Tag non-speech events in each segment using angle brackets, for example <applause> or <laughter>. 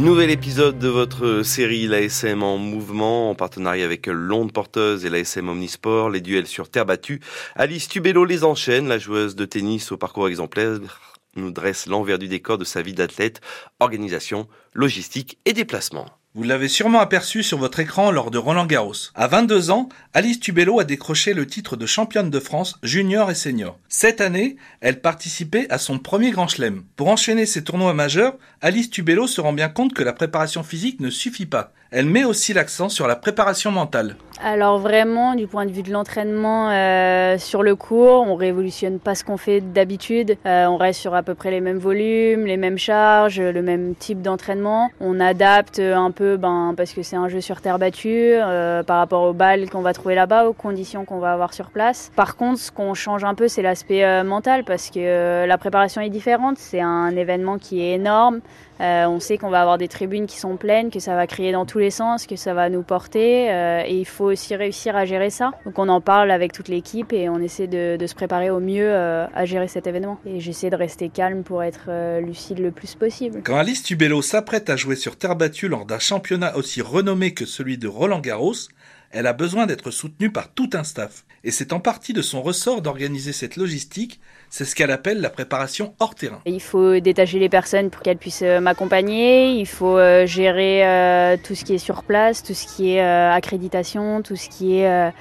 Nouvel épisode de votre série l'ASM en mouvement en partenariat avec l'Onde Porteuse et l'ASM Omnisport, les duels sur terre battue. Alice Tubello les enchaîne, la joueuse de tennis au parcours exemplaire nous dresse l'envers du décor de sa vie d'athlète, organisation, logistique et déplacement. Vous l'avez sûrement aperçu sur votre écran lors de Roland Garros. À 22 ans, Alice Tubello a décroché le titre de championne de France junior et senior. Cette année, elle participait à son premier grand chelem. Pour enchaîner ses tournois majeurs, Alice Tubello se rend bien compte que la préparation physique ne suffit pas. Elle met aussi l'accent sur la préparation mentale. Alors vraiment, du point de vue de l'entraînement euh, sur le cours, on révolutionne pas ce qu'on fait d'habitude. Euh, on reste sur à peu près les mêmes volumes, les mêmes charges, le même type d'entraînement. On adapte un peu, ben, parce que c'est un jeu sur terre battue, euh, par rapport aux balles qu'on va trouver là-bas, aux conditions qu'on va avoir sur place. Par contre, ce qu'on change un peu, c'est l'aspect mental, parce que la préparation est différente. C'est un événement qui est énorme. On sait qu'on va avoir des tribunes qui sont pleines, que ça va crier dans tous les sens, que ça va nous porter, et il faut aussi réussir à gérer ça. Donc on en parle avec toute l'équipe et on essaie de, se préparer au mieux euh, à gérer cet événement. Et j'essaie de rester calme pour être euh, lucide le plus possible. Quand Alice Tubello s'apprête à jouer sur terre battue lors d'un championnat aussi renommé que celui de Roland Garros, elle a besoin d'être soutenue par tout un staff. Et c'est en partie de son ressort d'organiser cette logistique, c'est ce qu'elle appelle la préparation hors terrain. Il faut détacher les personnes pour qu'elles puissent euh, m'accompagner, il faut euh, gérer euh, tout ce qui est sur place, tout ce qui est accréditation, tout ce qui est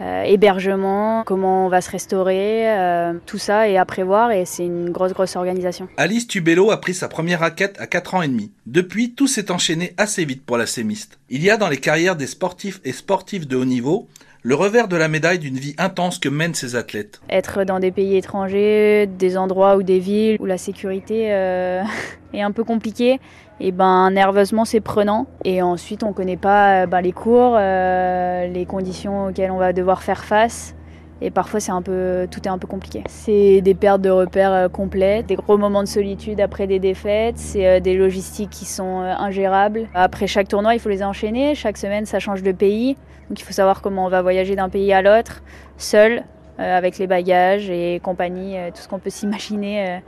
euh, hébergement, comment on va se restaurer, euh, tout ça est à prévoir et c'est une grosse grosse organisation. Alice Tubello a pris sa première raquette à 4 ans et demi. Depuis, tout s'est enchaîné assez vite pour la sémiste. Il y a dans les carrières des sportifs et sportifs de haut niveau le revers de la médaille d'une vie intense que mènent ces athlètes. Être dans des pays étrangers, des endroits ou des villes où la sécurité euh, <laughs> est un peu compliquée, et ben nerveusement c'est prenant. Et ensuite on connaît pas euh, ben, les cours, euh, les conditions auxquelles on va devoir faire face. Et parfois, c'est un peu, tout est un peu compliqué. C'est des pertes de repères complètes, des gros moments de solitude après des défaites, c'est des logistiques qui sont ingérables. Après chaque tournoi, il faut les enchaîner. Chaque semaine, ça change de pays. Donc il faut savoir comment on va voyager d'un pays à l'autre, seul, euh, avec les bagages et compagnie, euh, tout ce qu'on peut s'imaginer euh,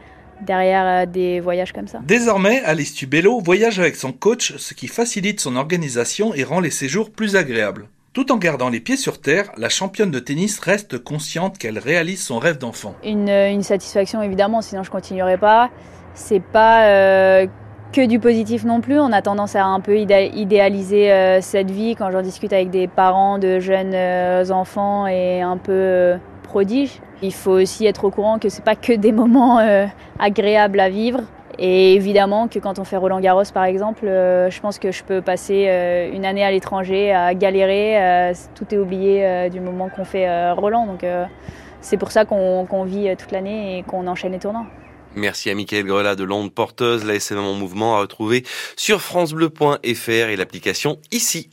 derrière des voyages comme ça. Désormais, Alice Tubello voyage avec son coach, ce qui facilite son organisation et rend les séjours plus agréables. Tout en gardant les pieds sur terre, la championne de tennis reste consciente qu'elle réalise son rêve d'enfant. Une, une, satisfaction évidemment, sinon je continuerai pas. C'est pas que du positif non plus. On a tendance à un peu idéaliser euh, cette vie quand j'en discute avec des parents de jeunes euh, enfants et un peu euh, prodiges. Il faut aussi être au courant que c'est pas que des moments agréables à vivre. Et évidemment que quand on fait Roland Garros par exemple, je pense que je peux passer une année à l'étranger à galérer. tout est oublié du moment qu'on fait Roland. Donc c'est pour ça qu'on vit toute l'année et qu'on enchaîne les tournois. Merci à Michael Grelat de Londres Porteuse, la SM en mouvement à retrouver sur francebleu.fr et l'application ici.